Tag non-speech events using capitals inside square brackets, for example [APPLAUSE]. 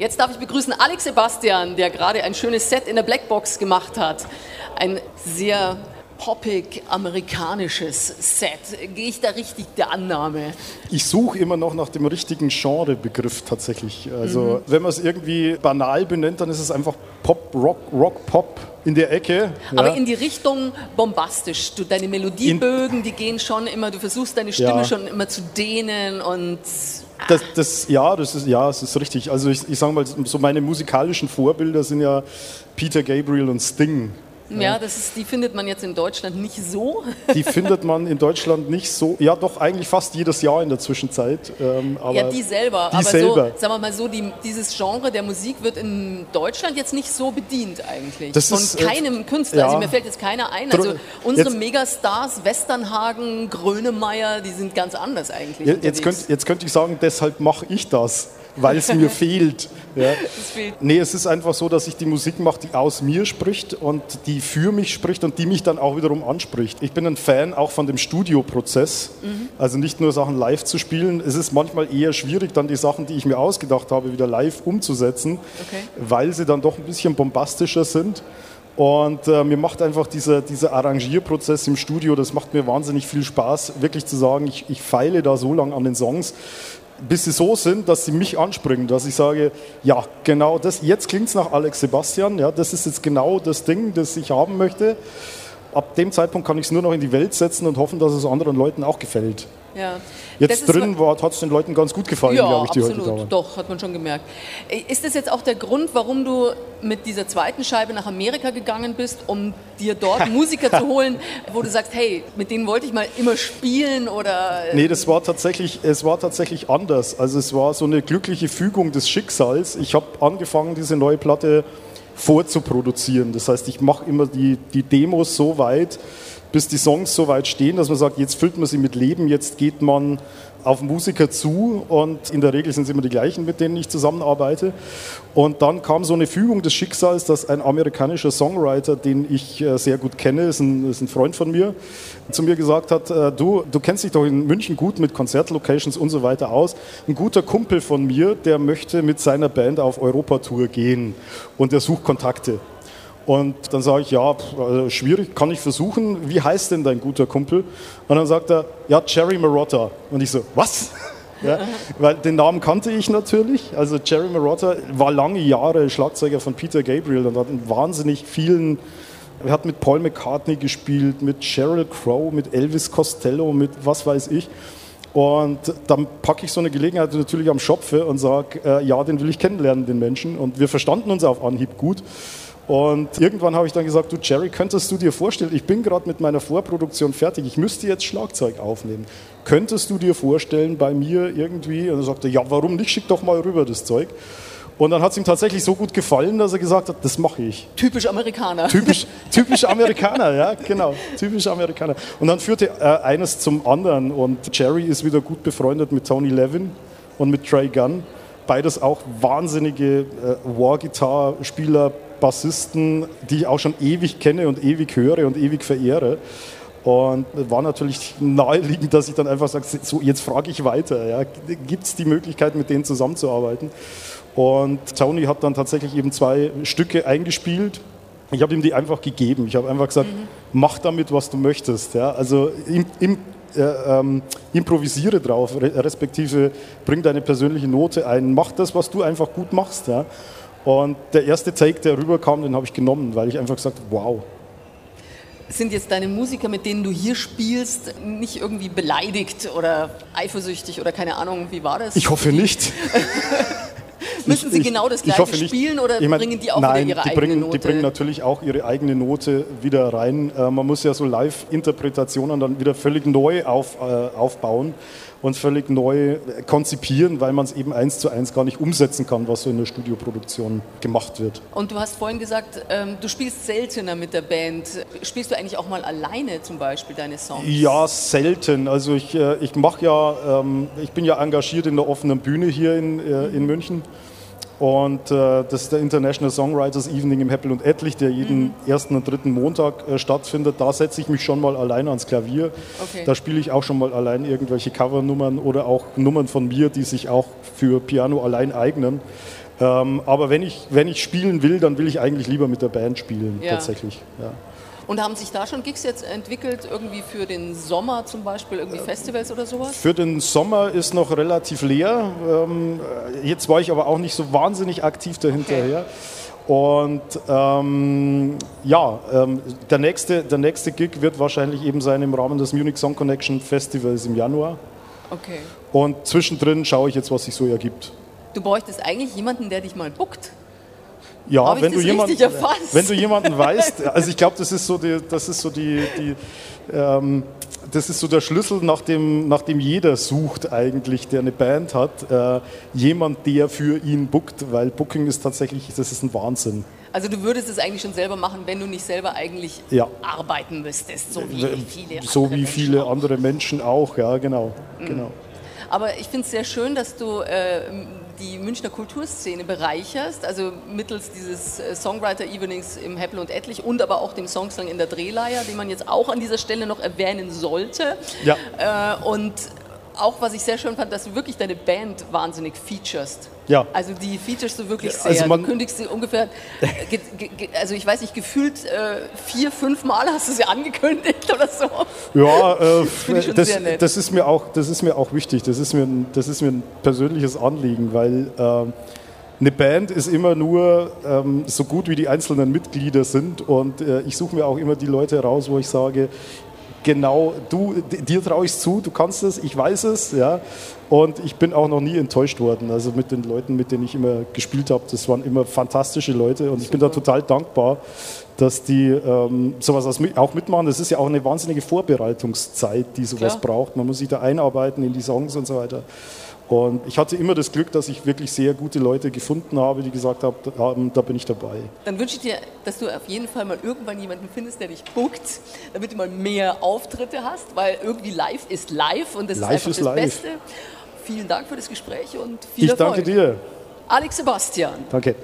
Jetzt darf ich begrüßen Alex Sebastian, der gerade ein schönes Set in der Blackbox gemacht hat. Ein sehr poppig amerikanisches Set. Gehe ich da richtig der Annahme? Ich suche immer noch nach dem richtigen Genrebegriff tatsächlich. Also mhm. wenn man es irgendwie banal benennt, dann ist es einfach Pop, Rock, Rock, Pop in der Ecke. Aber ja. in die Richtung bombastisch. Du, deine Melodiebögen, in, die gehen schon immer, du versuchst deine Stimme ja. schon immer zu dehnen und das, das, ja, das ist, ja, das ist richtig. Also ich, ich sage mal, so meine musikalischen Vorbilder sind ja Peter Gabriel und Sting. Ja, das ist, die findet man jetzt in Deutschland nicht so. [LAUGHS] Die findet man in Deutschland nicht so, ja doch eigentlich fast jedes Jahr in der Zwischenzeit. Ähm, ja, die selber. Die aber selber. so, sagen wir mal so, die, dieses Genre der Musik wird in Deutschland jetzt nicht so bedient eigentlich. Das Von ist, keinem Künstler. Ja. Also mir fällt jetzt keiner ein. Also unsere jetzt, Megastars, Westernhagen, Grönemeyer, die sind ganz anders eigentlich. Jetzt, jetzt könnte könnt ich sagen, deshalb mache ich das weil es mir [LAUGHS] fehlt. Ja. Nee, es ist einfach so, dass ich die Musik mache, die aus mir spricht und die für mich spricht und die mich dann auch wiederum anspricht. Ich bin ein Fan auch von dem Studioprozess, mhm. also nicht nur Sachen live zu spielen. Es ist manchmal eher schwierig, dann die Sachen, die ich mir ausgedacht habe, wieder live umzusetzen, okay. weil sie dann doch ein bisschen bombastischer sind. Und äh, mir macht einfach dieser, dieser Arrangierprozess im Studio, das macht mir wahnsinnig viel Spaß, wirklich zu sagen, ich, ich feile da so lange an den Songs, bis sie so sind, dass sie mich anspringen, dass ich sage, ja, genau das, jetzt klingt es nach Alex Sebastian, ja, das ist jetzt genau das Ding, das ich haben möchte. Ab dem Zeitpunkt kann ich es nur noch in die Welt setzen und hoffen, dass es anderen Leuten auch gefällt. Ja. Jetzt drin hat es den Leuten ganz gut gefallen, ja, glaube ich, die absolut. heute da Doch, hat man schon gemerkt. Ist das jetzt auch der Grund, warum du mit dieser zweiten Scheibe nach Amerika gegangen bist, um dir dort [LAUGHS] Musiker zu holen, wo du sagst, hey, mit denen wollte ich mal immer spielen oder... Nee, das war tatsächlich, es war tatsächlich anders. Also es war so eine glückliche Fügung des Schicksals. Ich habe angefangen, diese neue Platte vorzuproduzieren. Das heißt, ich mache immer die, die Demos so weit, bis die Songs so weit stehen, dass man sagt, jetzt füllt man sie mit Leben, jetzt geht man auf Musiker zu und in der Regel sind es immer die gleichen, mit denen ich zusammenarbeite. Und dann kam so eine Fügung des Schicksals, dass ein amerikanischer Songwriter, den ich äh, sehr gut kenne, ist ein, ist ein Freund von mir, zu mir gesagt hat, äh, du, du kennst dich doch in München gut mit Konzertlocations und so weiter aus. Ein guter Kumpel von mir, der möchte mit seiner Band auf Europatour gehen und der sucht Kontakte. Und dann sage ich, ja, also schwierig, kann ich versuchen. Wie heißt denn dein guter Kumpel? Und dann sagt er, ja, Jerry Marotta. Und ich so, was? [LAUGHS] Ja, weil den Namen kannte ich natürlich. Also Jerry Marotta war lange Jahre Schlagzeuger von Peter Gabriel und hat einen wahnsinnig vielen. Er hat mit Paul McCartney gespielt, mit Sheryl Crow, mit Elvis Costello, mit was weiß ich. Und dann packe ich so eine Gelegenheit natürlich am Schopfe und sage, äh, ja, den will ich kennenlernen, den Menschen. Und wir verstanden uns auf Anhieb gut. Und irgendwann habe ich dann gesagt, du Jerry, könntest du dir vorstellen, ich bin gerade mit meiner Vorproduktion fertig, ich müsste jetzt Schlagzeug aufnehmen. Könntest du dir vorstellen, bei mir irgendwie, und er sagte, ja, warum nicht, schick doch mal rüber das Zeug. Und dann hat es ihm tatsächlich so gut gefallen, dass er gesagt hat, das mache ich. Typisch Amerikaner. Typisch, [LAUGHS] typisch Amerikaner, ja, genau. Typisch Amerikaner. Und dann führte äh, eines zum anderen und Jerry ist wieder gut befreundet mit Tony Levin und mit Trey Gunn. Beides auch wahnsinnige äh, War-Guitar-Spieler, Bassisten, die ich auch schon ewig kenne und ewig höre und ewig verehre. Und war natürlich naheliegend, dass ich dann einfach sage, so jetzt frage ich weiter. Ja. Gibt es die Möglichkeit, mit denen zusammenzuarbeiten? Und Tony hat dann tatsächlich eben zwei Stücke eingespielt. Ich habe ihm die einfach gegeben. Ich habe einfach gesagt, mhm. mach damit, was du möchtest. Ja. Also im, im äh, ähm, improvisiere drauf, respektive bring deine persönliche Note ein. Mach das, was du einfach gut machst. Ja. Und der erste Take, der rüberkam, den habe ich genommen, weil ich einfach gesagt habe, wow. Sind jetzt deine Musiker, mit denen du hier spielst, nicht irgendwie beleidigt oder eifersüchtig oder keine Ahnung, wie war das? Ich hoffe nicht. [LAUGHS] Müssen Sie genau das gleiche spielen oder ich mein, bringen die auch nein, wieder ihre die eigene bringen, Note? Die bringen natürlich auch ihre eigene Note wieder rein. Äh, man muss ja so Live-Interpretationen dann wieder völlig neu auf, äh, aufbauen und völlig neu konzipieren, weil man es eben eins zu eins gar nicht umsetzen kann, was so in der Studioproduktion gemacht wird. Und du hast vorhin gesagt, ähm, du spielst seltener mit der Band. Spielst du eigentlich auch mal alleine zum Beispiel deine Songs? Ja, selten. Also ich, äh, ich mache ja, ähm, ich bin ja engagiert in der offenen Bühne hier in, äh, in München. Und äh, das ist der International Songwriters Evening im Heppel und Etlich, der jeden mhm. ersten und dritten Montag äh, stattfindet. Da setze ich mich schon mal allein ans Klavier. Okay. Da spiele ich auch schon mal allein irgendwelche Covernummern oder auch Nummern von mir, die sich auch für Piano allein eignen. Ähm, aber wenn ich, wenn ich spielen will, dann will ich eigentlich lieber mit der Band spielen, Ja. tatsächlich. Ja. Und haben sich da schon Gigs jetzt entwickelt, irgendwie für den Sommer zum Beispiel, irgendwie Festivals oder sowas? Für den Sommer ist noch relativ leer. Ähm, jetzt war ich aber auch nicht so wahnsinnig aktiv dahinterher. Und ähm, ja, ähm, der, nächste, der nächste Gig wird wahrscheinlich eben sein im Rahmen des Munich Song Connection Festivals im Januar. Okay. Und zwischendrin schaue ich jetzt, was sich so ergibt. Du bräuchtest eigentlich jemanden, der dich mal buckt. Ja, wenn du, erfasst? wenn du jemanden weißt, [LAUGHS] also ich glaube, das ist so, die, das ist so die, die ähm, das ist so der Schlüssel, nach dem, nach dem jeder sucht eigentlich, der eine Band hat, äh, jemand, der für ihn bookt, weil Booking ist tatsächlich, das ist ein Wahnsinn. Also du würdest es eigentlich schon selber machen, wenn du nicht selber eigentlich Ja. arbeiten müsstest, so wie viele so andere wie Menschen viele auch. andere Menschen auch, ja, genau. Mhm. genau. Aber ich finde es sehr schön, dass du äh, die Münchner Kulturszene bereicherst, also mittels dieses äh, Songwriter-Evenings im Heppel und Etlich und aber auch dem Songslang in der Drehleier, den man jetzt auch an dieser Stelle noch erwähnen sollte. Ja. Äh, und auch, was ich sehr schön fand, dass du wirklich deine Band wahnsinnig featurest. Ja. Also die featurest du wirklich sehr. also man- du kündigst sie ungefähr, ge, ge, ge- also ich weiß nicht, gefühlt äh, vier, fünf Mal hast du sie angekündigt oder so. Ja, äh, [LAUGHS] das, nett. das, ist mir auch, das ist mir auch wichtig. Das ist mir, ein- das ist mir ein persönliches Anliegen, weil ähm, eine Band ist immer nur ähm, so gut, wie die einzelnen Mitglieder sind. Und äh, ich suche mir auch immer die Leute raus, wo ich sage, genau, du, dir traue ich es zu, du kannst es, ich weiß es. Ja? Und ich bin auch noch nie enttäuscht worden. Also mit den Leuten, mit denen ich immer gespielt habe, das waren immer fantastische Leute. Und ich bin da total dankbar, dass die ähm, sowas auch mitmachen. Das ist ja auch eine wahnsinnige Vorbereitungszeit, die sowas Klar. braucht. Man muss sich da einarbeiten in die Songs und so weiter. Und ich hatte immer das Glück, dass ich wirklich sehr gute Leute gefunden habe, die gesagt haben, da, da bin ich dabei. Dann wünsche ich dir, dass du auf jeden Fall mal irgendwann jemanden findest, der dich bookt, damit du mal mehr Auftritte hast, weil irgendwie live ist live und das Live ist einfach ist das live. Beste. Vielen Dank für das Gespräch und viel Ich Erfolg. danke dir. Alex Sebastian. Danke.